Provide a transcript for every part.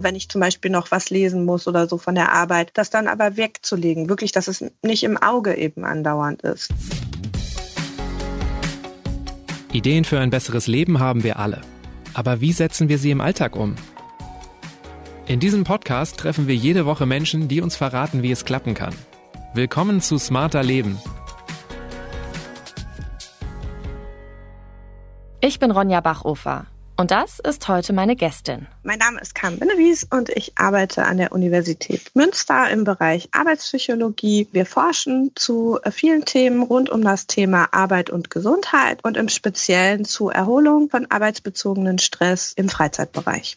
wenn ich zum Beispiel noch was lesen muss oder so von der Arbeit, das dann aber wegzulegen. Wirklich, dass es nicht im Auge eben andauernd ist. Ideen für ein besseres Leben haben wir alle. Aber wie setzen wir sie im Alltag um? In diesem Podcast treffen wir jede Woche Menschen, die uns verraten, wie es klappen kann. Willkommen zu Smarter Leben. Ich bin Ronja Bachofer und das ist heute meine Gästin. Mein Name ist Carmen Bennewies und ich arbeite an der Universität Münster im Bereich Arbeitspsychologie. Wir forschen zu vielen Themen rund um das Thema Arbeit und Gesundheit und im Speziellen zu Erholung von arbeitsbezogenen Stress im Freizeitbereich.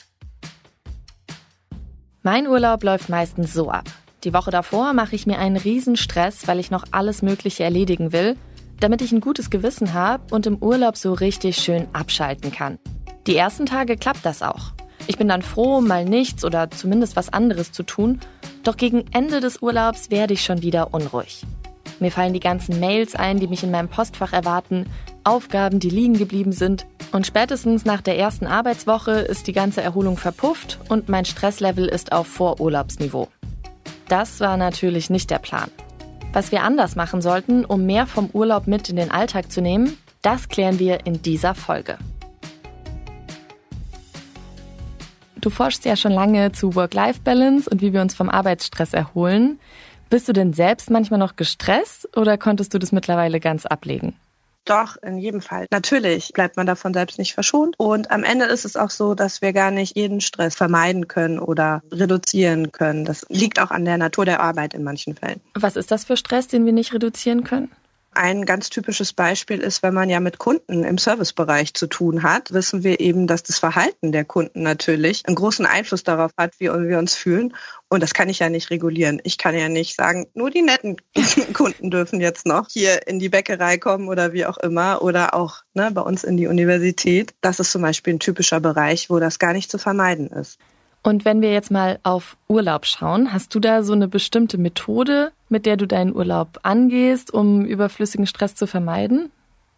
Mein Urlaub läuft meistens so ab. Die Woche davor mache ich mir einen Riesenstress, weil ich noch alles Mögliche erledigen will, damit ich ein gutes Gewissen habe und im Urlaub so richtig schön abschalten kann. Die ersten Tage klappt das auch. Ich bin dann froh, mal nichts oder zumindest was anderes zu tun, doch gegen Ende des Urlaubs werde ich schon wieder unruhig. Mir fallen die ganzen Mails ein, die mich in meinem Postfach erwarten, Aufgaben, die liegen geblieben sind, und spätestens nach der ersten Arbeitswoche ist die ganze Erholung verpufft und mein Stresslevel ist auf Vorurlaubsniveau. Das war natürlich nicht der Plan. Was wir anders machen sollten, um mehr vom Urlaub mit in den Alltag zu nehmen, das klären wir in dieser Folge. Du forschst ja schon lange zu Work-Life-Balance und wie wir uns vom Arbeitsstress erholen. Bist du denn selbst manchmal noch gestresst oder konntest du das mittlerweile ganz ablegen? Doch, in jedem Fall. Natürlich bleibt man davon selbst nicht verschont. Und am Ende ist es auch so, dass wir gar nicht jeden Stress vermeiden können oder reduzieren können. Das liegt auch an der Natur der Arbeit in manchen Fällen. Was ist das für Stress, den wir nicht reduzieren können? Ein ganz typisches Beispiel ist, wenn man ja mit Kunden im Servicebereich zu tun hat, wissen wir eben, dass das Verhalten der Kunden natürlich einen großen Einfluss darauf hat, wie wir uns fühlen. Und das kann ich ja nicht regulieren. Ich kann ja nicht sagen, nur die netten Kunden dürfen jetzt noch hier in die Bäckerei kommen oder wie auch immer oder auch ne, bei uns in die Universität. Das ist zum Beispiel ein typischer Bereich, wo das gar nicht zu vermeiden ist. Und wenn wir jetzt mal auf Urlaub schauen, hast du da so eine bestimmte Methode, mit der du deinen Urlaub angehst, um überflüssigen Stress zu vermeiden?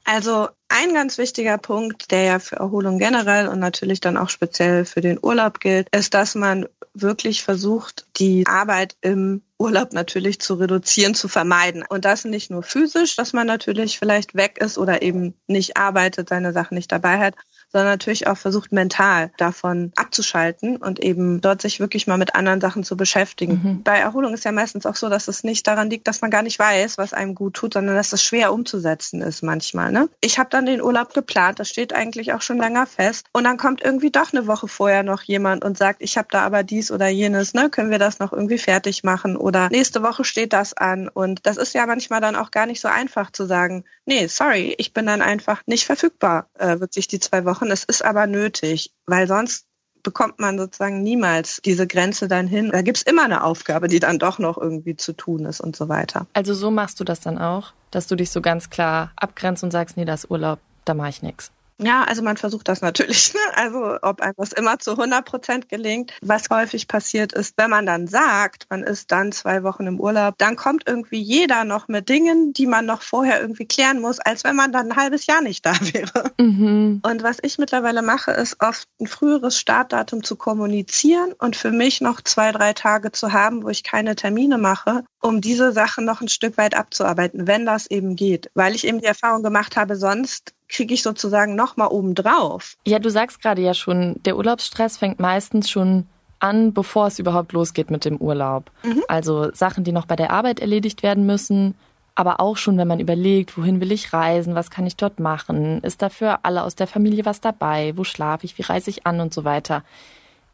Also ein ganz wichtiger Punkt, der ja für Erholung generell und natürlich dann auch speziell für den Urlaub gilt, ist, dass man wirklich versucht, die Arbeit im Urlaub natürlich zu reduzieren, zu vermeiden. Und das nicht nur physisch, dass man natürlich vielleicht weg ist oder eben nicht arbeitet, seine Sachen nicht dabei hat, sondern natürlich auch versucht, mental davon abzuschalten und eben dort sich wirklich mal mit anderen Sachen zu beschäftigen. Mhm. Bei Erholung ist ja meistens auch so, dass es nicht daran liegt, dass man gar nicht weiß, was einem gut tut, sondern dass es schwer umzusetzen ist manchmal. Ne? Ich habe dann den Urlaub geplant, das steht eigentlich auch schon länger fest. Und dann kommt irgendwie doch eine Woche vorher noch jemand und sagt, ich habe da aber dies oder jenes, ne? können wir das noch irgendwie fertig machen? Oder nächste Woche steht das an. Und das ist ja manchmal dann auch gar nicht so einfach zu sagen, nee, sorry, ich bin dann einfach nicht verfügbar, äh, wirklich die zwei Wochen. Es ist aber nötig, weil sonst bekommt man sozusagen niemals diese Grenze dann hin. Da gibt's immer eine Aufgabe, die dann doch noch irgendwie zu tun ist und so weiter. Also so machst du das dann auch, dass du dich so ganz klar abgrenzt und sagst, nee, das Urlaub, da mache ich nichts. Ja, also man versucht das natürlich. Ne? Also ob einem das immer zu 100 Prozent gelingt. Was häufig passiert ist, wenn man dann sagt, man ist dann zwei Wochen im Urlaub, dann kommt irgendwie jeder noch mit Dingen, die man noch vorher irgendwie klären muss, als wenn man dann ein halbes Jahr nicht da wäre. Mhm. Und was ich mittlerweile mache, ist oft ein früheres Startdatum zu kommunizieren und für mich noch zwei, drei Tage zu haben, wo ich keine Termine mache, um diese Sachen noch ein Stück weit abzuarbeiten, wenn das eben geht. Weil ich eben die Erfahrung gemacht habe, sonst kriege ich sozusagen nochmal obendrauf. Ja, du sagst gerade ja schon, der Urlaubsstress fängt meistens schon an, bevor es überhaupt losgeht mit dem Urlaub. Mhm. Also Sachen, die noch bei der Arbeit erledigt werden müssen, aber auch schon, wenn man überlegt, wohin will ich reisen, was kann ich dort machen, ist dafür alle aus der Familie was dabei, wo schlafe ich, wie reise ich an und so weiter.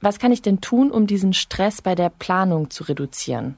Was kann ich denn tun, um diesen Stress bei der Planung zu reduzieren?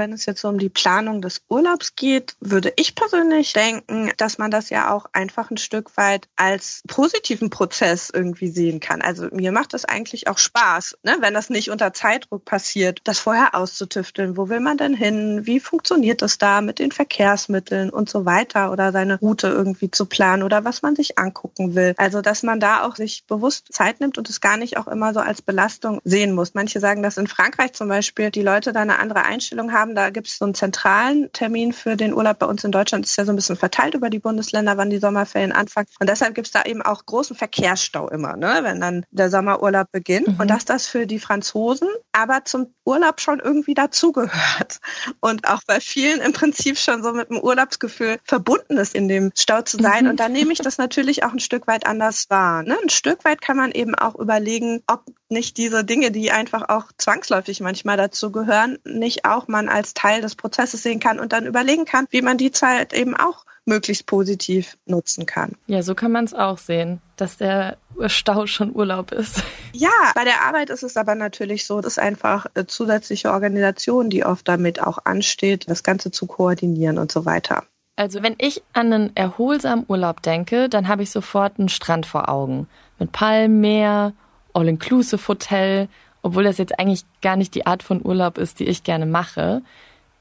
Wenn es jetzt um die Planung des Urlaubs geht, würde ich persönlich denken, dass man das ja auch einfach ein Stück weit als positiven Prozess irgendwie sehen kann. Also mir macht das eigentlich auch Spaß, ne? wenn das nicht unter Zeitdruck passiert, das vorher auszutüfteln. Wo will man denn hin? Wie funktioniert das da mit den Verkehrsmitteln und so weiter oder seine Route irgendwie zu planen oder was man sich angucken will. Also dass man da auch sich bewusst Zeit nimmt und es gar nicht auch immer so als Belastung sehen muss. Manche sagen, dass in Frankreich zum Beispiel die Leute da eine andere Einstellung haben haben, da gibt es so einen zentralen Termin für den Urlaub. Bei uns in Deutschland ist ja so ein bisschen verteilt über die Bundesländer, wann die Sommerferien anfangen. Und deshalb gibt es da eben auch großen Verkehrsstau immer, ne, wenn dann der Sommerurlaub beginnt. Mhm. Und dass das für die Franzosen aber zum Urlaub schon irgendwie dazugehört. Und auch bei vielen im Prinzip schon so mit dem Urlaubsgefühl verbunden ist, in dem Stau zu sein. Mhm. Und da nehme ich das natürlich auch ein Stück weit anders wahr. Ne? Ein Stück weit kann man eben auch überlegen, ob nicht diese Dinge, die einfach auch zwangsläufig manchmal dazu gehören, nicht auch man als Teil des Prozesses sehen kann und dann überlegen kann, wie man die Zeit eben auch möglichst positiv nutzen kann. Ja, so kann man es auch sehen, dass der Stau schon Urlaub ist. Ja, bei der Arbeit ist es aber natürlich so, dass einfach eine zusätzliche Organisation, die oft damit auch ansteht, das Ganze zu koordinieren und so weiter. Also wenn ich an einen erholsamen Urlaub denke, dann habe ich sofort einen Strand vor Augen. Mit Palmen, Meer, All-Inclusive Hotel, obwohl das jetzt eigentlich gar nicht die Art von Urlaub ist, die ich gerne mache.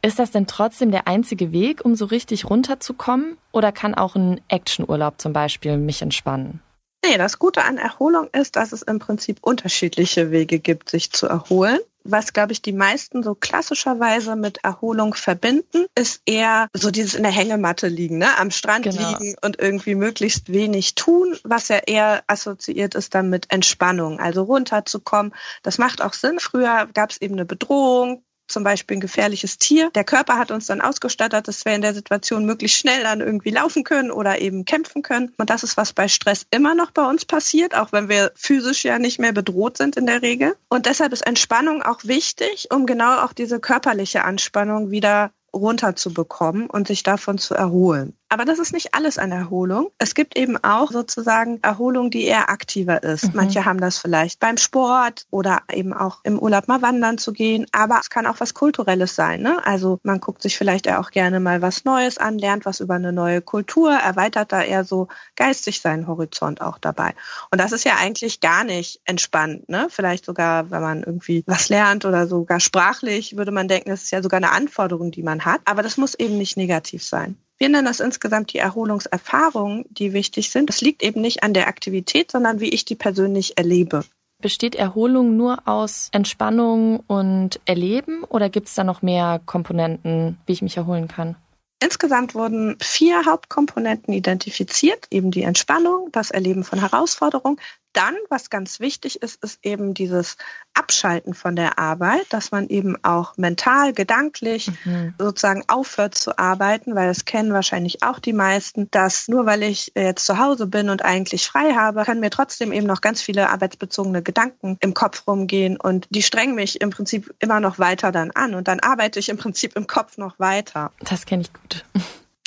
Ist das denn trotzdem der einzige Weg, um so richtig runterzukommen? Oder kann auch ein Actionurlaub zum Beispiel mich entspannen? Nee, das Gute an Erholung ist, dass es im Prinzip unterschiedliche Wege gibt, sich zu erholen. Was, glaube ich, die meisten so klassischerweise mit Erholung verbinden, ist eher so dieses in der Hängematte liegen, ne? am Strand genau. liegen und irgendwie möglichst wenig tun, was ja eher assoziiert ist dann mit Entspannung, also runterzukommen. Das macht auch Sinn. Früher gab es eben eine Bedrohung, zum Beispiel ein gefährliches Tier. Der Körper hat uns dann ausgestattet, dass wir in der Situation möglichst schnell dann irgendwie laufen können oder eben kämpfen können. Und das ist, was bei Stress immer noch bei uns passiert, auch wenn wir physisch ja nicht mehr bedroht sind in der Regel. Und deshalb ist Entspannung auch wichtig, um genau auch diese körperliche Anspannung wieder runterzubekommen und sich davon zu erholen. Aber das ist nicht alles an Erholung. Es gibt eben auch sozusagen Erholung, die eher aktiver ist. Mhm. Manche haben das vielleicht beim Sport oder eben auch im Urlaub mal wandern zu gehen. Aber es kann auch was Kulturelles sein. Ne? Also man guckt sich vielleicht auch gerne mal was Neues an, lernt was über eine neue Kultur, erweitert da eher so geistig seinen Horizont auch dabei. Und das ist ja eigentlich gar nicht entspannt. Ne? Vielleicht sogar, wenn man irgendwie was lernt oder sogar sprachlich, würde man denken, das ist ja sogar eine Anforderung, die man hat. Aber das muss eben nicht negativ sein. Wir nennen das insgesamt die Erholungserfahrungen, die wichtig sind. Das liegt eben nicht an der Aktivität, sondern wie ich die persönlich erlebe. Besteht Erholung nur aus Entspannung und Erleben oder gibt es da noch mehr Komponenten, wie ich mich erholen kann? Insgesamt wurden vier Hauptkomponenten identifiziert, eben die Entspannung, das Erleben von Herausforderungen, dann, was ganz wichtig ist, ist eben dieses Abschalten von der Arbeit, dass man eben auch mental, gedanklich mhm. sozusagen aufhört zu arbeiten, weil das kennen wahrscheinlich auch die meisten, dass nur weil ich jetzt zu Hause bin und eigentlich frei habe, können mir trotzdem eben noch ganz viele arbeitsbezogene Gedanken im Kopf rumgehen und die strengen mich im Prinzip immer noch weiter dann an und dann arbeite ich im Prinzip im Kopf noch weiter. Das kenne ich gut.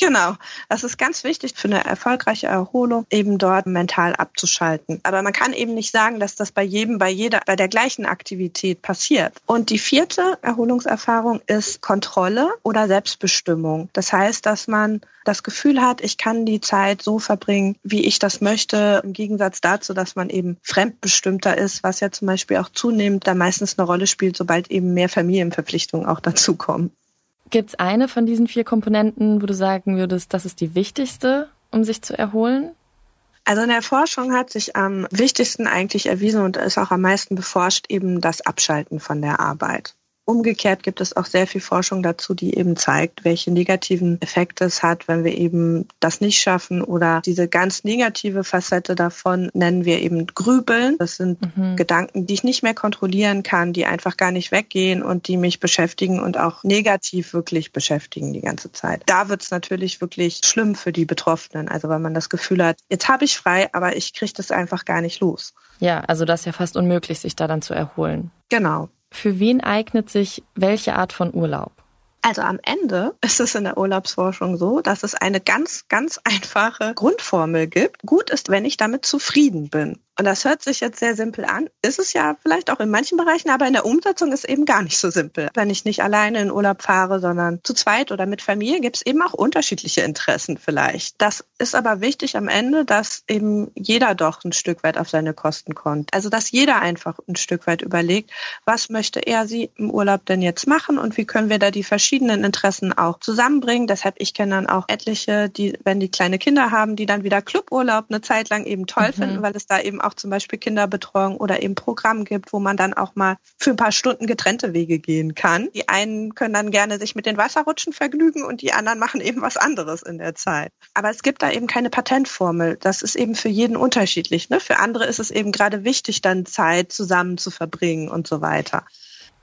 Genau, das ist ganz wichtig für eine erfolgreiche Erholung, eben dort mental abzuschalten. Aber man kann eben nicht sagen, dass das bei jedem, bei jeder, bei der gleichen Aktivität passiert. Und die vierte Erholungserfahrung ist Kontrolle oder Selbstbestimmung. Das heißt, dass man das Gefühl hat, ich kann die Zeit so verbringen, wie ich das möchte, im Gegensatz dazu, dass man eben fremdbestimmter ist, was ja zum Beispiel auch zunehmend da meistens eine Rolle spielt, sobald eben mehr Familienverpflichtungen auch dazukommen. Gibt es eine von diesen vier Komponenten, wo du sagen würdest, das ist die wichtigste, um sich zu erholen? Also in der Forschung hat sich am wichtigsten eigentlich erwiesen und ist auch am meisten beforscht eben das Abschalten von der Arbeit. Umgekehrt gibt es auch sehr viel Forschung dazu, die eben zeigt, welche negativen Effekte es hat, wenn wir eben das nicht schaffen oder diese ganz negative Facette davon nennen wir eben Grübeln. Das sind mhm. Gedanken, die ich nicht mehr kontrollieren kann, die einfach gar nicht weggehen und die mich beschäftigen und auch negativ wirklich beschäftigen die ganze Zeit. Da wird es natürlich wirklich schlimm für die Betroffenen. Also wenn man das Gefühl hat, jetzt habe ich frei, aber ich kriege das einfach gar nicht los. Ja, also das ist ja fast unmöglich, sich da dann zu erholen. Genau. Für wen eignet sich welche Art von Urlaub? Also am Ende ist es in der Urlaubsforschung so, dass es eine ganz, ganz einfache Grundformel gibt. Gut ist, wenn ich damit zufrieden bin. Und das hört sich jetzt sehr simpel an, ist es ja vielleicht auch in manchen Bereichen, aber in der Umsetzung ist eben gar nicht so simpel. Wenn ich nicht alleine in Urlaub fahre, sondern zu zweit oder mit Familie, gibt es eben auch unterschiedliche Interessen vielleicht. Das ist aber wichtig am Ende, dass eben jeder doch ein Stück weit auf seine Kosten kommt. Also dass jeder einfach ein Stück weit überlegt, was möchte er sie im Urlaub denn jetzt machen und wie können wir da die verschiedenen Interessen auch zusammenbringen. Deshalb, ich kenne dann auch etliche, die, wenn die kleine Kinder haben, die dann wieder Cluburlaub eine Zeit lang eben toll mhm. finden, weil es da eben auch zum Beispiel Kinderbetreuung oder eben Programm gibt, wo man dann auch mal für ein paar Stunden getrennte Wege gehen kann. Die einen können dann gerne sich mit den Wasserrutschen vergnügen und die anderen machen eben was anderes in der Zeit. Aber es gibt da eben keine Patentformel. Das ist eben für jeden unterschiedlich. Ne? Für andere ist es eben gerade wichtig, dann Zeit zusammen zu verbringen und so weiter.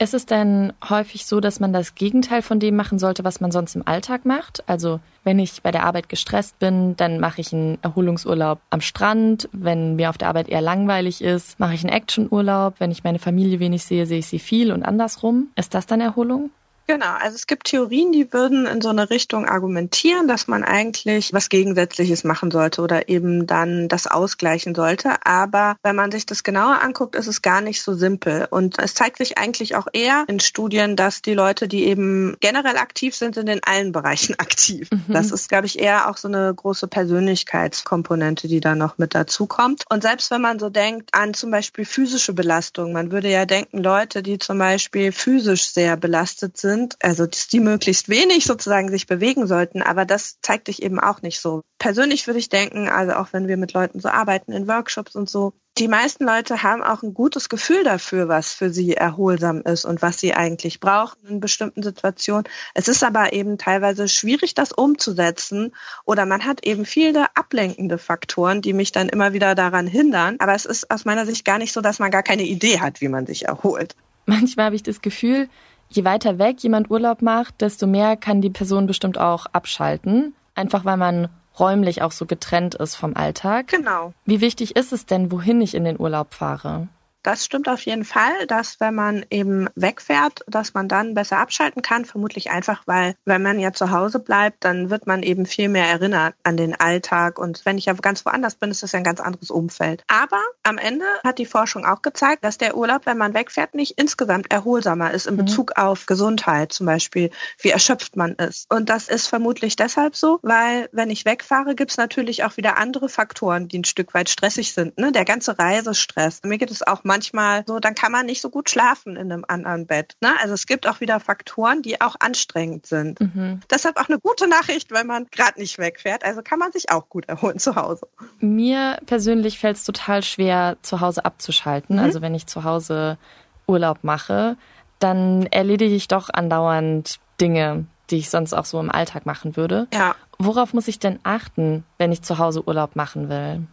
Ist es denn häufig so, dass man das Gegenteil von dem machen sollte, was man sonst im Alltag macht? Also wenn ich bei der Arbeit gestresst bin, dann mache ich einen Erholungsurlaub am Strand. Wenn mir auf der Arbeit eher langweilig ist, mache ich einen Actionurlaub. Wenn ich meine Familie wenig sehe, sehe ich sie viel und andersrum. Ist das dann Erholung? Genau, also es gibt Theorien, die würden in so eine Richtung argumentieren, dass man eigentlich was Gegensätzliches machen sollte oder eben dann das ausgleichen sollte. Aber wenn man sich das genauer anguckt, ist es gar nicht so simpel. Und es zeigt sich eigentlich auch eher in Studien, dass die Leute, die eben generell aktiv sind, sind in allen Bereichen aktiv. Mhm. Das ist, glaube ich, eher auch so eine große Persönlichkeitskomponente, die da noch mit dazu kommt. Und selbst wenn man so denkt an zum Beispiel physische Belastung, man würde ja denken, Leute, die zum Beispiel physisch sehr belastet sind, sind, also dass die möglichst wenig sozusagen sich bewegen sollten, aber das zeigt sich eben auch nicht so. Persönlich würde ich denken, also auch wenn wir mit Leuten so arbeiten in Workshops und so, die meisten Leute haben auch ein gutes Gefühl dafür, was für sie erholsam ist und was sie eigentlich brauchen in bestimmten Situationen. Es ist aber eben teilweise schwierig, das umzusetzen oder man hat eben viele ablenkende Faktoren, die mich dann immer wieder daran hindern. Aber es ist aus meiner Sicht gar nicht so, dass man gar keine Idee hat, wie man sich erholt. Manchmal habe ich das Gefühl, je weiter weg jemand Urlaub macht, desto mehr kann die Person bestimmt auch abschalten. Einfach weil man räumlich auch so getrennt ist vom Alltag. Genau. Wie wichtig ist es denn, wohin ich in den Urlaub fahre? Das stimmt auf jeden Fall, dass wenn man eben wegfährt, dass man dann besser abschalten kann. Vermutlich einfach, weil wenn man ja zu Hause bleibt, dann wird man eben viel mehr erinnert an den Alltag. Und wenn ich ja ganz woanders bin, ist das ja ein ganz anderes Umfeld. Aber am Ende hat die Forschung auch gezeigt, dass der Urlaub, wenn man wegfährt, nicht insgesamt erholsamer ist in mhm. Bezug auf Gesundheit, zum Beispiel, wie erschöpft man ist. Und das ist vermutlich deshalb so, weil wenn ich wegfahre, gibt es natürlich auch wieder andere Faktoren, die ein Stück weit stressig sind. Ne? Der ganze Reisestress. Mir geht es auch manchmal so, dann kann man nicht so gut schlafen in einem anderen Bett. Ne? Also es gibt auch wieder Faktoren, die auch anstrengend sind. Mhm. Deshalb auch eine gute Nachricht, wenn man gerade nicht wegfährt. Also kann man sich auch gut erholen zu Hause. Mir persönlich fällt es total schwer, zu Hause abzuschalten. Mhm. Also wenn ich zu Hause Urlaub mache, dann erledige ich doch andauernd Dinge, die ich sonst auch so im Alltag machen würde. Ja. Worauf muss ich denn achten, wenn ich zu Hause Urlaub machen will?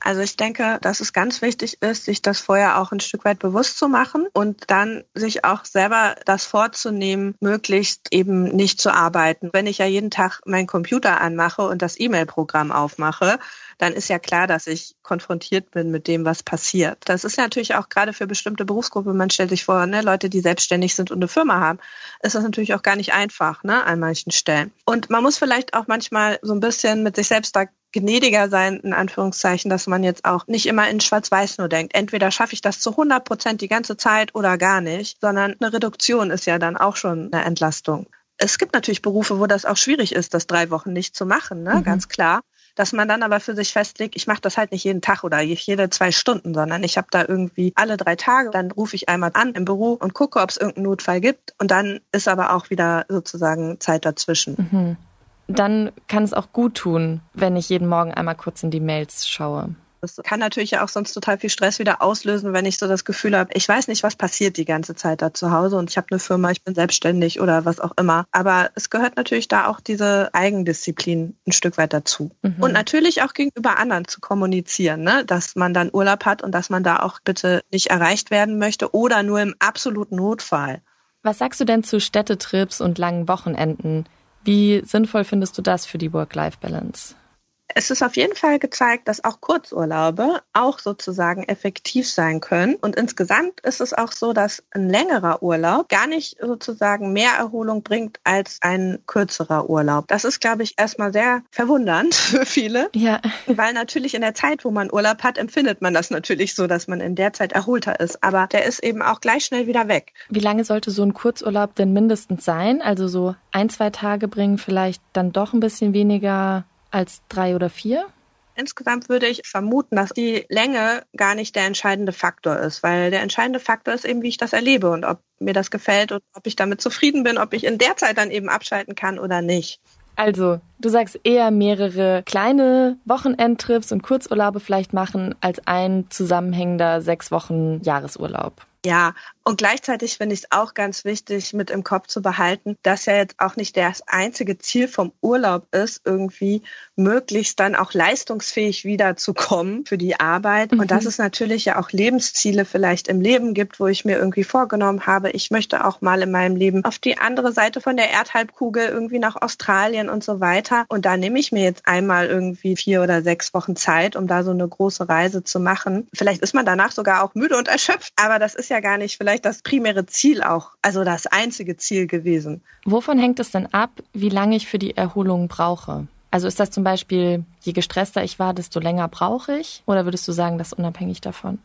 Also ich denke, dass es ganz wichtig ist, sich das vorher auch ein Stück weit bewusst zu machen und dann sich auch selber das vorzunehmen, möglichst eben nicht zu arbeiten. Wenn ich ja jeden Tag meinen Computer anmache und das E-Mail-Programm aufmache, dann ist ja klar, dass ich konfrontiert bin mit dem, was passiert. Das ist natürlich auch gerade für bestimmte Berufsgruppen, man stellt sich vor, ne, Leute, die selbstständig sind und eine Firma haben, ist das natürlich auch gar nicht einfach, ne, an manchen Stellen. Und man muss vielleicht auch manchmal so ein bisschen mit sich selbst da gnädiger sein, in Anführungszeichen, dass man jetzt auch nicht immer in Schwarz-Weiß nur denkt. Entweder schaffe ich das zu 100 Prozent die ganze Zeit oder gar nicht, sondern eine Reduktion ist ja dann auch schon eine Entlastung. Es gibt natürlich Berufe, wo das auch schwierig ist, das drei Wochen nicht zu machen, ne? Mhm. ganz klar. Dass man dann aber für sich festlegt, ich mache das halt nicht jeden Tag oder jede zwei Stunden, sondern ich habe da irgendwie alle drei Tage, dann rufe ich einmal an im Büro und gucke, ob es irgendeinen Notfall gibt und dann ist aber auch wieder sozusagen Zeit dazwischen. Mhm dann kann es auch gut tun, wenn ich jeden Morgen einmal kurz in die Mails schaue. Das kann natürlich ja auch sonst total viel Stress wieder auslösen, wenn ich so das Gefühl habe, ich weiß nicht, was passiert die ganze Zeit da zu Hause und ich habe eine Firma, ich bin selbstständig oder was auch immer. Aber es gehört natürlich da auch diese Eigendisziplin ein Stück weit dazu. Mhm. Und natürlich auch gegenüber anderen zu kommunizieren, ne? dass man dann Urlaub hat und dass man da auch bitte nicht erreicht werden möchte oder nur im absoluten Notfall. Was sagst du denn zu Städtetrips und langen Wochenenden? Wie sinnvoll findest du das für die Work-Life-Balance? Es ist auf jeden Fall gezeigt, dass auch Kurzurlaube auch sozusagen effektiv sein können. Und insgesamt ist es auch so, dass ein längerer Urlaub gar nicht sozusagen mehr Erholung bringt als ein kürzerer Urlaub. Das ist, glaube ich, erstmal sehr verwundernd für viele. Ja. Weil natürlich in der Zeit, wo man Urlaub hat, empfindet man das natürlich so, dass man in der Zeit erholter ist. Aber der ist eben auch gleich schnell wieder weg. Wie lange sollte so ein Kurzurlaub denn mindestens sein? Also so ein, zwei Tage bringen vielleicht dann doch ein bisschen weniger als drei oder vier? Insgesamt würde ich vermuten, dass die Länge gar nicht der entscheidende Faktor ist, weil der entscheidende Faktor ist eben, wie ich das erlebe und ob mir das gefällt und ob ich damit zufrieden bin, ob ich in der Zeit dann eben abschalten kann oder nicht. Also Du sagst eher mehrere kleine Wochenendtrips und Kurzurlaube vielleicht machen als ein zusammenhängender sechs Wochen Jahresurlaub. Ja, und gleichzeitig finde ich es auch ganz wichtig, mit im Kopf zu behalten, dass ja jetzt auch nicht das einzige Ziel vom Urlaub ist, irgendwie möglichst dann auch leistungsfähig wiederzukommen für die Arbeit. Mhm. Und dass es natürlich ja auch Lebensziele vielleicht im Leben gibt, wo ich mir irgendwie vorgenommen habe, ich möchte auch mal in meinem Leben auf die andere Seite von der Erdhalbkugel irgendwie nach Australien und so weiter. Und da nehme ich mir jetzt einmal irgendwie vier oder sechs Wochen Zeit, um da so eine große Reise zu machen. Vielleicht ist man danach sogar auch müde und erschöpft, aber das ist ja gar nicht vielleicht vielleicht das primäre Ziel auch, also das einzige Ziel gewesen. Wovon hängt es denn ab, wie lange ich für die Erholung brauche? Also ist das zum Beispiel, je gestresster ich war, desto länger brauche ich? Oder würdest du sagen, das unabhängig davon?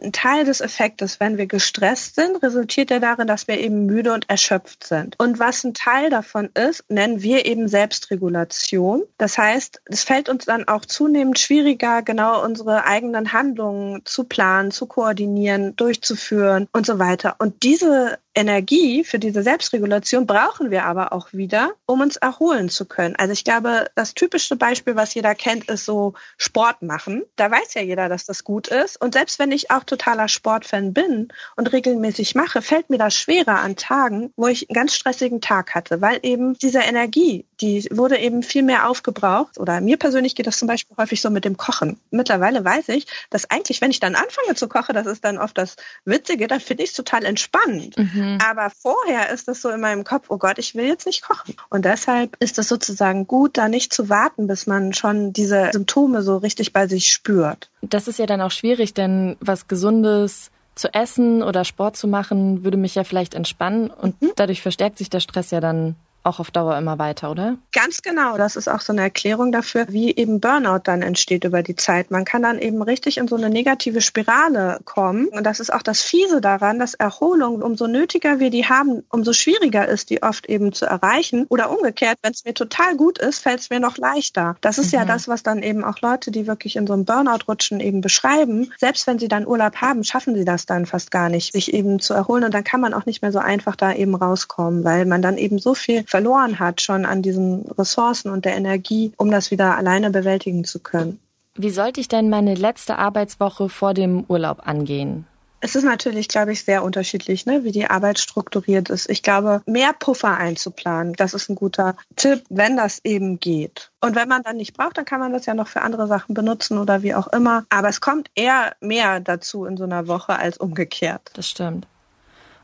Ein Teil des Effektes, wenn wir gestresst sind, resultiert ja darin, dass wir eben müde und erschöpft sind. Und was ein Teil davon ist, nennen wir eben Selbstregulation. Das heißt, es fällt uns dann auch zunehmend schwieriger, genau unsere eigenen Handlungen zu planen, zu koordinieren, durchzuführen und so weiter. Und diese Energie für diese Selbstregulation brauchen wir aber auch wieder, um uns erholen zu können. Also ich glaube, das typischste Beispiel, was jeder kennt, ist so Sport machen. Da weiß ja jeder, dass das gut ist. Und selbst wenn ich auch totaler Sportfan bin und regelmäßig mache, fällt mir das schwerer an Tagen, wo ich einen ganz stressigen Tag hatte, weil eben diese Energie, die wurde eben viel mehr aufgebraucht. Oder mir persönlich geht das zum Beispiel häufig so mit dem Kochen. Mittlerweile weiß ich, dass eigentlich, wenn ich dann anfange zu kochen, das ist dann oft das Witzige, dann finde ich es total entspannend. Mhm. Mhm. Aber vorher ist das so in meinem Kopf, oh Gott, ich will jetzt nicht kochen. Und deshalb ist es sozusagen gut, da nicht zu warten, bis man schon diese Symptome so richtig bei sich spürt. Das ist ja dann auch schwierig, denn was Gesundes zu essen oder Sport zu machen, würde mich ja vielleicht entspannen und mhm. dadurch verstärkt sich der Stress ja dann auch auf Dauer immer weiter, oder? Ganz genau. Das ist auch so eine Erklärung dafür, wie eben Burnout dann entsteht über die Zeit. Man kann dann eben richtig in so eine negative Spirale kommen. Und das ist auch das Fiese daran, dass Erholung, umso nötiger wir die haben, umso schwieriger ist, die oft eben zu erreichen. Oder umgekehrt, wenn es mir total gut ist, fällt es mir noch leichter. Das ist mhm. ja das, was dann eben auch Leute, die wirklich in so einem Burnout rutschen, eben beschreiben. Selbst wenn sie dann Urlaub haben, schaffen sie das dann fast gar nicht, sich eben zu erholen. Und dann kann man auch nicht mehr so einfach da eben rauskommen, weil man dann eben so viel verloren hat schon an diesen Ressourcen und der Energie, um das wieder alleine bewältigen zu können. Wie sollte ich denn meine letzte Arbeitswoche vor dem Urlaub angehen? Es ist natürlich, glaube ich, sehr unterschiedlich, ne, wie die Arbeit strukturiert ist. Ich glaube, mehr Puffer einzuplanen, das ist ein guter Tipp, wenn das eben geht. Und wenn man dann nicht braucht, dann kann man das ja noch für andere Sachen benutzen oder wie auch immer. Aber es kommt eher mehr dazu in so einer Woche als umgekehrt. Das stimmt.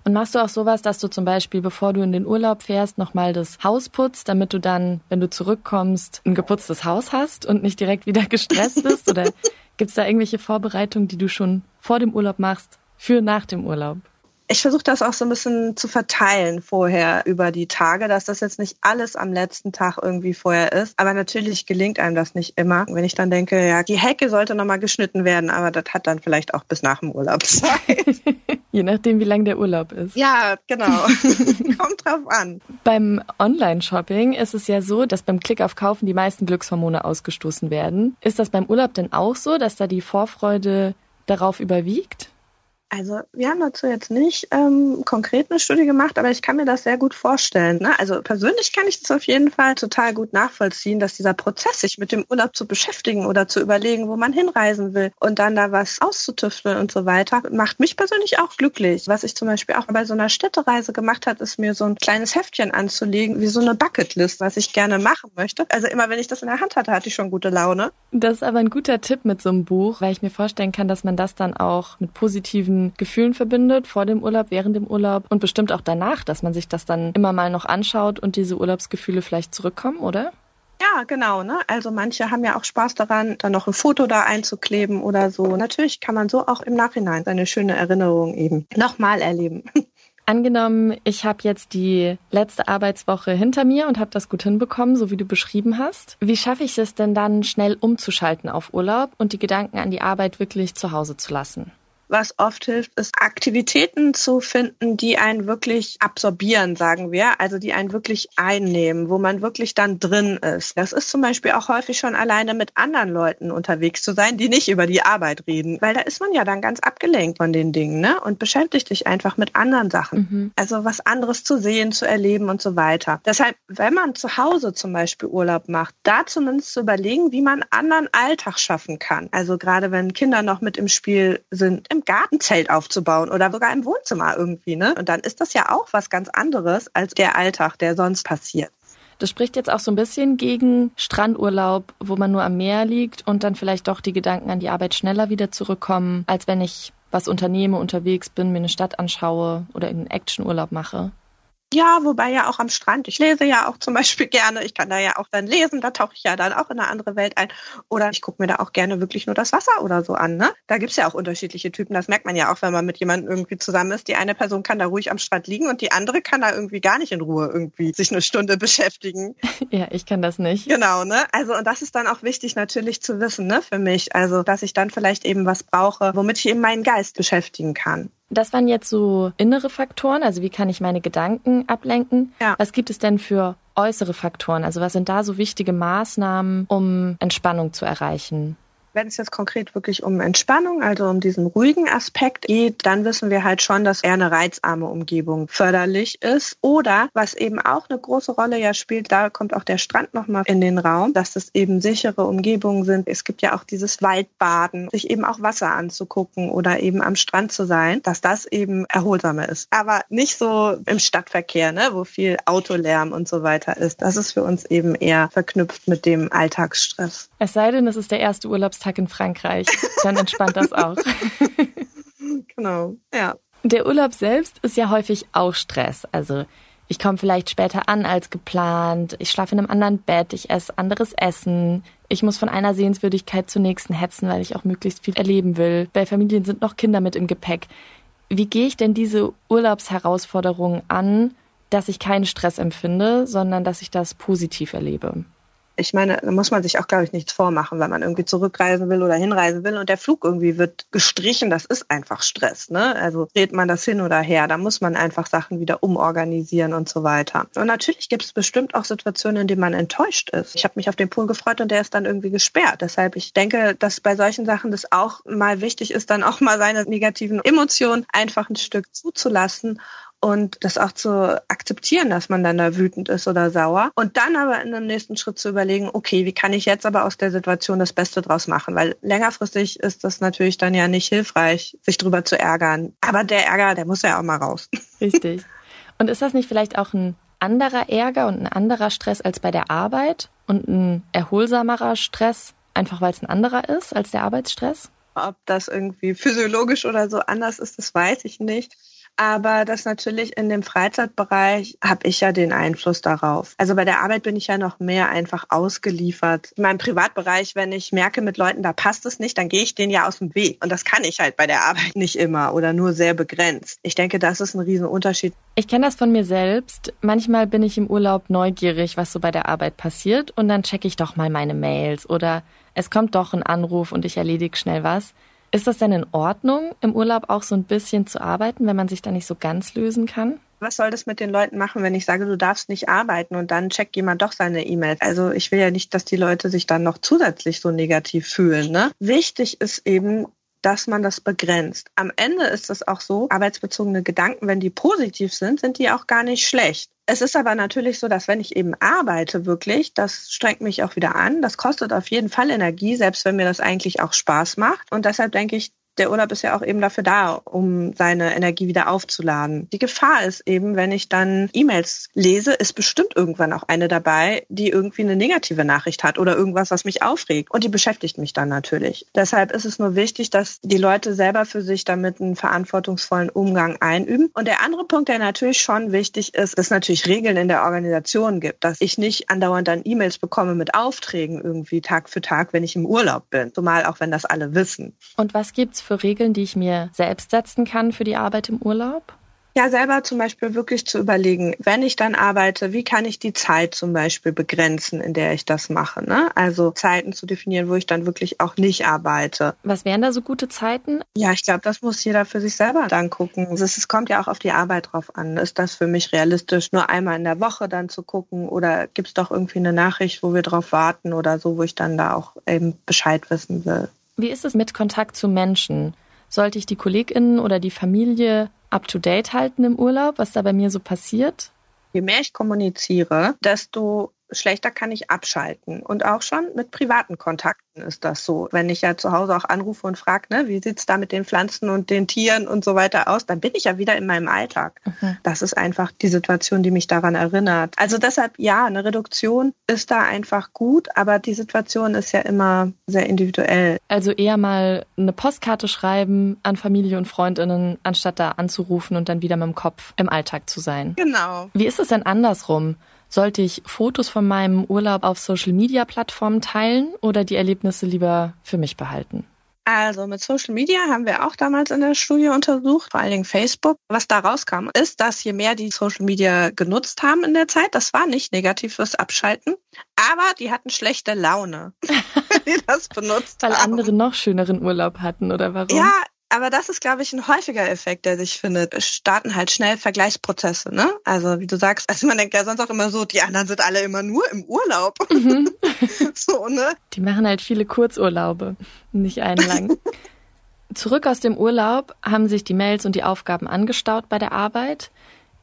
Und machst du auch sowas, dass du zum Beispiel, bevor du in den Urlaub fährst, nochmal das Haus putzt, damit du dann, wenn du zurückkommst, ein geputztes Haus hast und nicht direkt wieder gestresst bist? Oder gibt es da irgendwelche Vorbereitungen, die du schon vor dem Urlaub machst, für nach dem Urlaub? Ich versuche das auch so ein bisschen zu verteilen vorher über die Tage, dass das jetzt nicht alles am letzten Tag irgendwie vorher ist. Aber natürlich gelingt einem das nicht immer. Wenn ich dann denke, ja, die Hecke sollte nochmal geschnitten werden, aber das hat dann vielleicht auch bis nach dem Urlaub Zeit. Je nachdem, wie lang der Urlaub ist. Ja, genau. Kommt drauf an. Beim Online-Shopping ist es ja so, dass beim Klick auf Kaufen die meisten Glückshormone ausgestoßen werden. Ist das beim Urlaub denn auch so, dass da die Vorfreude darauf überwiegt? Also wir haben dazu jetzt nicht ähm, konkret eine Studie gemacht, aber ich kann mir das sehr gut vorstellen. Ne? Also persönlich kann ich das auf jeden Fall total gut nachvollziehen, dass dieser Prozess, sich mit dem Urlaub zu beschäftigen oder zu überlegen, wo man hinreisen will und dann da was auszutüfteln und so weiter, macht mich persönlich auch glücklich. Was ich zum Beispiel auch bei so einer Städtereise gemacht hat, ist mir so ein kleines Heftchen anzulegen, wie so eine Bucketlist, was ich gerne machen möchte. Also immer wenn ich das in der Hand hatte, hatte ich schon gute Laune. Das ist aber ein guter Tipp mit so einem Buch, weil ich mir vorstellen kann, dass man das dann auch mit positiven Gefühlen verbindet, vor dem Urlaub, während dem Urlaub und bestimmt auch danach, dass man sich das dann immer mal noch anschaut und diese Urlaubsgefühle vielleicht zurückkommen, oder? Ja, genau. Ne? Also manche haben ja auch Spaß daran, dann noch ein Foto da einzukleben oder so. Natürlich kann man so auch im Nachhinein seine schöne Erinnerung eben nochmal erleben. Angenommen, ich habe jetzt die letzte Arbeitswoche hinter mir und habe das gut hinbekommen, so wie du beschrieben hast. Wie schaffe ich es denn dann, schnell umzuschalten auf Urlaub und die Gedanken an die Arbeit wirklich zu Hause zu lassen? Was oft hilft, ist Aktivitäten zu finden, die einen wirklich absorbieren, sagen wir, also die einen wirklich einnehmen, wo man wirklich dann drin ist. Das ist zum Beispiel auch häufig schon alleine mit anderen Leuten unterwegs zu sein, die nicht über die Arbeit reden, weil da ist man ja dann ganz abgelenkt von den Dingen ne? und beschäftigt sich einfach mit anderen Sachen. Mhm. Also was anderes zu sehen, zu erleben und so weiter. Deshalb, wenn man zu Hause zum Beispiel Urlaub macht, da zumindest zu überlegen, wie man anderen Alltag schaffen kann. Also gerade wenn Kinder noch mit im Spiel sind, im Gartenzelt aufzubauen oder sogar im Wohnzimmer irgendwie. Ne? Und dann ist das ja auch was ganz anderes als der Alltag, der sonst passiert. Das spricht jetzt auch so ein bisschen gegen Strandurlaub, wo man nur am Meer liegt und dann vielleicht doch die Gedanken an die Arbeit schneller wieder zurückkommen, als wenn ich was unternehme, unterwegs bin, mir eine Stadt anschaue oder einen Actionurlaub mache. Ja, wobei ja auch am Strand. Ich lese ja auch zum Beispiel gerne. Ich kann da ja auch dann lesen. Da tauche ich ja dann auch in eine andere Welt ein. Oder ich gucke mir da auch gerne wirklich nur das Wasser oder so an. Ne? Da gibt's ja auch unterschiedliche Typen. Das merkt man ja auch, wenn man mit jemandem irgendwie zusammen ist. Die eine Person kann da ruhig am Strand liegen und die andere kann da irgendwie gar nicht in Ruhe irgendwie sich eine Stunde beschäftigen. Ja, ich kann das nicht. Genau, ne? Also und das ist dann auch wichtig natürlich zu wissen, ne, für mich. Also, dass ich dann vielleicht eben was brauche, womit ich eben meinen Geist beschäftigen kann. Das waren jetzt so innere Faktoren, also wie kann ich meine Gedanken ablenken? Ja. Was gibt es denn für äußere Faktoren? Also was sind da so wichtige Maßnahmen, um Entspannung zu erreichen? Wenn es jetzt konkret wirklich um Entspannung, also um diesen ruhigen Aspekt geht, dann wissen wir halt schon, dass eher eine reizarme Umgebung förderlich ist. Oder was eben auch eine große Rolle ja spielt, da kommt auch der Strand nochmal in den Raum, dass das eben sichere Umgebungen sind. Es gibt ja auch dieses Waldbaden, sich eben auch Wasser anzugucken oder eben am Strand zu sein, dass das eben erholsamer ist. Aber nicht so im Stadtverkehr, ne, wo viel Autolärm und so weiter ist. Das ist für uns eben eher verknüpft mit dem Alltagsstress. Es sei denn, es ist der erste Urlaubs Urlaubstag in Frankreich. Dann entspannt das auch. genau, ja. Der Urlaub selbst ist ja häufig auch Stress. Also ich komme vielleicht später an als geplant, ich schlafe in einem anderen Bett, ich esse anderes Essen, ich muss von einer Sehenswürdigkeit zur nächsten hetzen, weil ich auch möglichst viel erleben will. Bei Familien sind noch Kinder mit im Gepäck. Wie gehe ich denn diese Urlaubsherausforderungen an, dass ich keinen Stress empfinde, sondern dass ich das positiv erlebe? Ich meine, da muss man sich auch, glaube ich, nichts vormachen, wenn man irgendwie zurückreisen will oder hinreisen will und der Flug irgendwie wird gestrichen. Das ist einfach Stress. Ne? Also dreht man das hin oder her. Da muss man einfach Sachen wieder umorganisieren und so weiter. Und natürlich gibt es bestimmt auch Situationen, in denen man enttäuscht ist. Ich habe mich auf den Pool gefreut und der ist dann irgendwie gesperrt. Deshalb, ich denke, dass bei solchen Sachen das auch mal wichtig ist, dann auch mal seine negativen Emotionen einfach ein Stück zuzulassen und das auch zu akzeptieren, dass man dann da wütend ist oder sauer. Und dann aber in einem nächsten Schritt zu überlegen, okay, wie kann ich jetzt aber aus der Situation das Beste draus machen? Weil längerfristig ist das natürlich dann ja nicht hilfreich, sich drüber zu ärgern. Aber der Ärger, der muss ja auch mal raus. Richtig. Und ist das nicht vielleicht auch ein anderer Ärger und ein anderer Stress als bei der Arbeit und ein erholsamerer Stress, einfach weil es ein anderer ist als der Arbeitsstress? Ob das irgendwie physiologisch oder so anders ist, das weiß ich nicht. Aber das natürlich in dem Freizeitbereich habe ich ja den Einfluss darauf. Also bei der Arbeit bin ich ja noch mehr einfach ausgeliefert. In meinem Privatbereich, wenn ich merke mit Leuten, da passt es nicht, dann gehe ich denen ja aus dem Weg. Und das kann ich halt bei der Arbeit nicht immer oder nur sehr begrenzt. Ich denke, das ist ein Riesenunterschied. Ich kenne das von mir selbst. Manchmal bin ich im Urlaub neugierig, was so bei der Arbeit passiert und dann checke ich doch mal meine Mails oder es kommt doch ein Anruf und ich erledige schnell was. Ist das denn in Ordnung, im Urlaub auch so ein bisschen zu arbeiten, wenn man sich da nicht so ganz lösen kann? Was soll das mit den Leuten machen, wenn ich sage, du darfst nicht arbeiten und dann checkt jemand doch seine E-Mails? Also ich will ja nicht, dass die Leute sich dann noch zusätzlich so negativ fühlen. Ne? Wichtig ist eben, dass man das begrenzt. Am Ende ist es auch so, arbeitsbezogene Gedanken, wenn die positiv sind, sind die auch gar nicht schlecht. Es ist aber natürlich so, dass wenn ich eben arbeite wirklich, das strengt mich auch wieder an. Das kostet auf jeden Fall Energie, selbst wenn mir das eigentlich auch Spaß macht. Und deshalb denke ich, der Urlaub ist ja auch eben dafür da, um seine Energie wieder aufzuladen. Die Gefahr ist eben, wenn ich dann E-Mails lese, ist bestimmt irgendwann auch eine dabei, die irgendwie eine negative Nachricht hat oder irgendwas, was mich aufregt. Und die beschäftigt mich dann natürlich. Deshalb ist es nur wichtig, dass die Leute selber für sich damit einen verantwortungsvollen Umgang einüben. Und der andere Punkt, der natürlich schon wichtig ist, es natürlich Regeln in der Organisation gibt, dass ich nicht andauernd dann E-Mails bekomme mit Aufträgen irgendwie Tag für Tag, wenn ich im Urlaub bin. Zumal auch wenn das alle wissen. Und was gibt's für Regeln, die ich mir selbst setzen kann für die Arbeit im Urlaub? Ja, selber zum Beispiel wirklich zu überlegen, wenn ich dann arbeite, wie kann ich die Zeit zum Beispiel begrenzen, in der ich das mache. Ne? Also Zeiten zu definieren, wo ich dann wirklich auch nicht arbeite. Was wären da so gute Zeiten? Ja, ich glaube, das muss jeder für sich selber dann gucken. Es kommt ja auch auf die Arbeit drauf an. Ist das für mich realistisch, nur einmal in der Woche dann zu gucken oder gibt es doch irgendwie eine Nachricht, wo wir drauf warten oder so, wo ich dann da auch eben Bescheid wissen will. Wie ist es mit Kontakt zu Menschen? Sollte ich die KollegInnen oder die Familie up to date halten im Urlaub, was da bei mir so passiert? Je mehr ich kommuniziere, desto schlechter kann ich abschalten. Und auch schon mit privaten Kontakten ist das so. Wenn ich ja zu Hause auch anrufe und frage, ne, wie sieht's da mit den Pflanzen und den Tieren und so weiter aus, dann bin ich ja wieder in meinem Alltag. Mhm. Das ist einfach die Situation, die mich daran erinnert. Also deshalb, ja, eine Reduktion ist da einfach gut, aber die Situation ist ja immer sehr individuell. Also eher mal eine Postkarte schreiben an Familie und Freundinnen, anstatt da anzurufen und dann wieder mit dem Kopf im Alltag zu sein. Genau. Wie ist es denn andersrum? Sollte ich Fotos von meinem Urlaub auf Social-Media-Plattformen teilen oder die Erlebnisse lieber für mich behalten? Also mit Social Media haben wir auch damals in der Studie untersucht, vor allen Dingen Facebook. Was da rauskam, ist, dass je mehr die Social Media genutzt haben in der Zeit, das war nicht negativ fürs Abschalten, aber die hatten schlechte Laune, die das benutzt Weil haben. Weil andere noch schöneren Urlaub hatten oder warum? Ja, aber das ist, glaube ich, ein häufiger Effekt, der sich findet. Es starten halt schnell Vergleichsprozesse, ne? Also wie du sagst, also man denkt ja sonst auch immer so, die anderen sind alle immer nur im Urlaub. Mhm. so, ne? Die machen halt viele Kurzurlaube, nicht einen lang. Zurück aus dem Urlaub haben sich die Mails und die Aufgaben angestaut bei der Arbeit.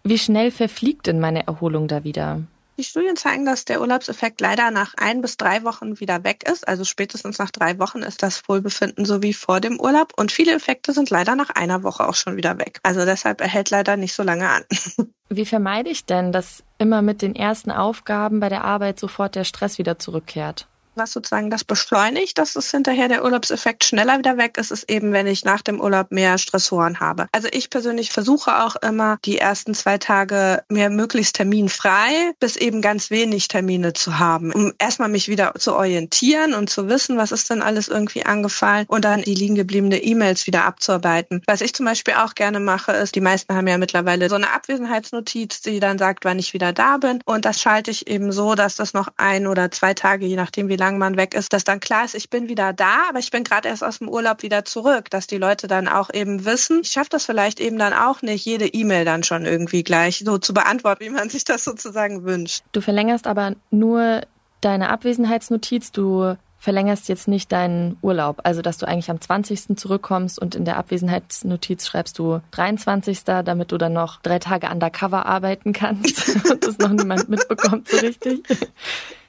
Wie schnell verfliegt denn meine Erholung da wieder? Die Studien zeigen, dass der Urlaubseffekt leider nach ein bis drei Wochen wieder weg ist. Also spätestens nach drei Wochen ist das Wohlbefinden so wie vor dem Urlaub. Und viele Effekte sind leider nach einer Woche auch schon wieder weg. Also deshalb erhält leider nicht so lange an. Wie vermeide ich denn, dass immer mit den ersten Aufgaben bei der Arbeit sofort der Stress wieder zurückkehrt? Was sozusagen das beschleunigt, dass es hinterher der Urlaubseffekt schneller wieder weg ist, ist eben, wenn ich nach dem Urlaub mehr Stressoren habe. Also ich persönlich versuche auch immer, die ersten zwei Tage mir möglichst terminfrei bis eben ganz wenig Termine zu haben, um erstmal mich wieder zu orientieren und zu wissen, was ist denn alles irgendwie angefallen und dann die liegen gebliebene E-Mails wieder abzuarbeiten. Was ich zum Beispiel auch gerne mache, ist, die meisten haben ja mittlerweile so eine Abwesenheitsnotiz, die dann sagt, wann ich wieder da bin und das schalte ich eben so, dass das noch ein oder zwei Tage, je nachdem wie lange lang man weg ist, dass dann klar ist, ich bin wieder da, aber ich bin gerade erst aus dem Urlaub wieder zurück, dass die Leute dann auch eben wissen, ich schaffe das vielleicht eben dann auch nicht, jede E-Mail dann schon irgendwie gleich so zu beantworten, wie man sich das sozusagen wünscht. Du verlängerst aber nur deine Abwesenheitsnotiz, du verlängerst jetzt nicht deinen Urlaub. Also, dass du eigentlich am 20. zurückkommst und in der Abwesenheitsnotiz schreibst du 23. damit du dann noch drei Tage undercover arbeiten kannst und das noch niemand mitbekommt so richtig.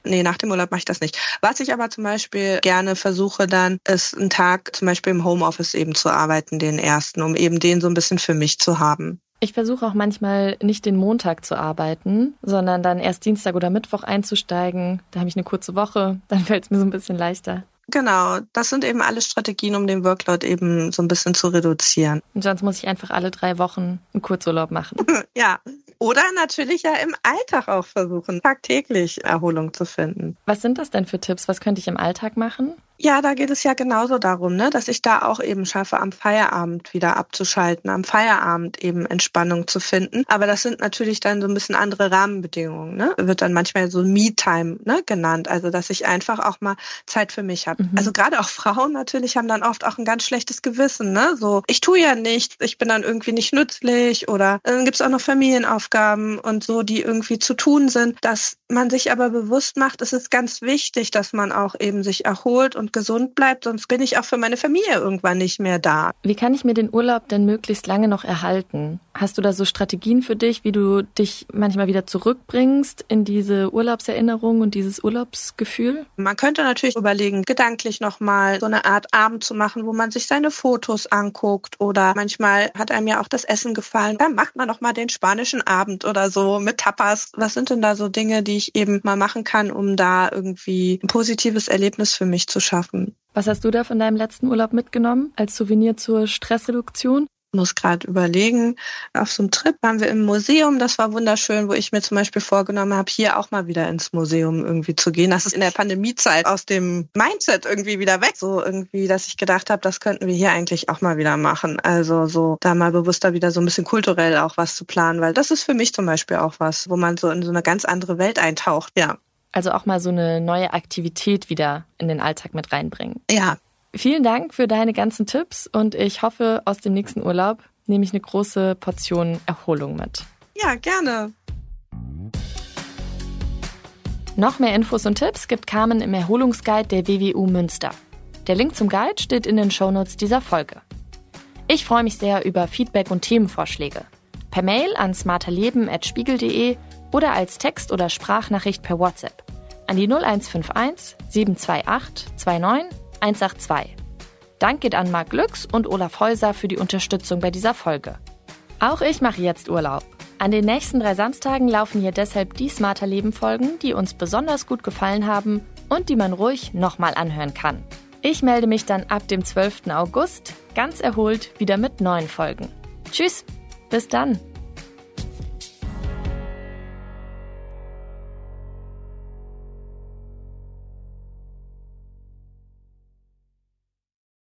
Nee, nach dem Urlaub mache ich das nicht. Was ich aber zum Beispiel gerne versuche dann, ist einen Tag zum Beispiel im Homeoffice eben zu arbeiten, den ersten, um eben den so ein bisschen für mich zu haben. Ich versuche auch manchmal nicht den Montag zu arbeiten, sondern dann erst Dienstag oder Mittwoch einzusteigen. Da habe ich eine kurze Woche, dann fällt es mir so ein bisschen leichter. Genau, das sind eben alle Strategien, um den Workload eben so ein bisschen zu reduzieren. Und sonst muss ich einfach alle drei Wochen einen Kurzurlaub machen. ja, oder natürlich ja im Alltag auch versuchen, tagtäglich Erholung zu finden. Was sind das denn für Tipps? Was könnte ich im Alltag machen? Ja, da geht es ja genauso darum, ne, dass ich da auch eben schaffe, am Feierabend wieder abzuschalten, am Feierabend eben Entspannung zu finden. Aber das sind natürlich dann so ein bisschen andere Rahmenbedingungen. Ne? Wird dann manchmal so Me-Time ne, genannt. Also dass ich einfach auch mal Zeit für mich habe. Mhm. Also gerade auch Frauen natürlich haben dann oft auch ein ganz schlechtes Gewissen. Ne? So, ich tue ja nichts, ich bin dann irgendwie nicht nützlich oder dann gibt es auch noch Familienaufgaben und so, die irgendwie zu tun sind. Dass man sich aber bewusst macht, es ist ganz wichtig, dass man auch eben sich erholt und gesund bleibt, sonst bin ich auch für meine Familie irgendwann nicht mehr da. Wie kann ich mir den Urlaub denn möglichst lange noch erhalten? Hast du da so Strategien für dich, wie du dich manchmal wieder zurückbringst in diese Urlaubserinnerung und dieses Urlaubsgefühl? Man könnte natürlich überlegen, gedanklich nochmal so eine Art Abend zu machen, wo man sich seine Fotos anguckt oder manchmal hat einem ja auch das Essen gefallen. Dann macht man nochmal den spanischen Abend oder so mit Tapas. Was sind denn da so Dinge, die ich eben mal machen kann, um da irgendwie ein positives Erlebnis für mich zu schaffen? Was hast du da von deinem letzten Urlaub mitgenommen als Souvenir zur Stressreduktion? Muss gerade überlegen. Auf so einem Trip waren wir im Museum, das war wunderschön, wo ich mir zum Beispiel vorgenommen habe, hier auch mal wieder ins Museum irgendwie zu gehen. Das ist in der Pandemiezeit aus dem Mindset irgendwie wieder weg. So irgendwie, dass ich gedacht habe, das könnten wir hier eigentlich auch mal wieder machen. Also so da mal bewusster wieder so ein bisschen kulturell auch was zu planen, weil das ist für mich zum Beispiel auch was, wo man so in so eine ganz andere Welt eintaucht, ja. Also auch mal so eine neue Aktivität wieder in den Alltag mit reinbringen. Ja, Vielen Dank für deine ganzen Tipps und ich hoffe, aus dem nächsten Urlaub nehme ich eine große Portion Erholung mit. Ja, gerne. Noch mehr Infos und Tipps gibt Carmen im Erholungsguide der WWU Münster. Der Link zum Guide steht in den Shownotes dieser Folge. Ich freue mich sehr über Feedback und Themenvorschläge. Per Mail an smarterleben.spiegel.de oder als Text- oder Sprachnachricht per WhatsApp an die 0151 728 29 182. Dank geht an Marc Glücks und Olaf Häuser für die Unterstützung bei dieser Folge. Auch ich mache jetzt Urlaub. An den nächsten drei Samstagen laufen hier deshalb die Smarter Leben Folgen, die uns besonders gut gefallen haben und die man ruhig nochmal anhören kann. Ich melde mich dann ab dem 12. August ganz erholt wieder mit neuen Folgen. Tschüss, bis dann.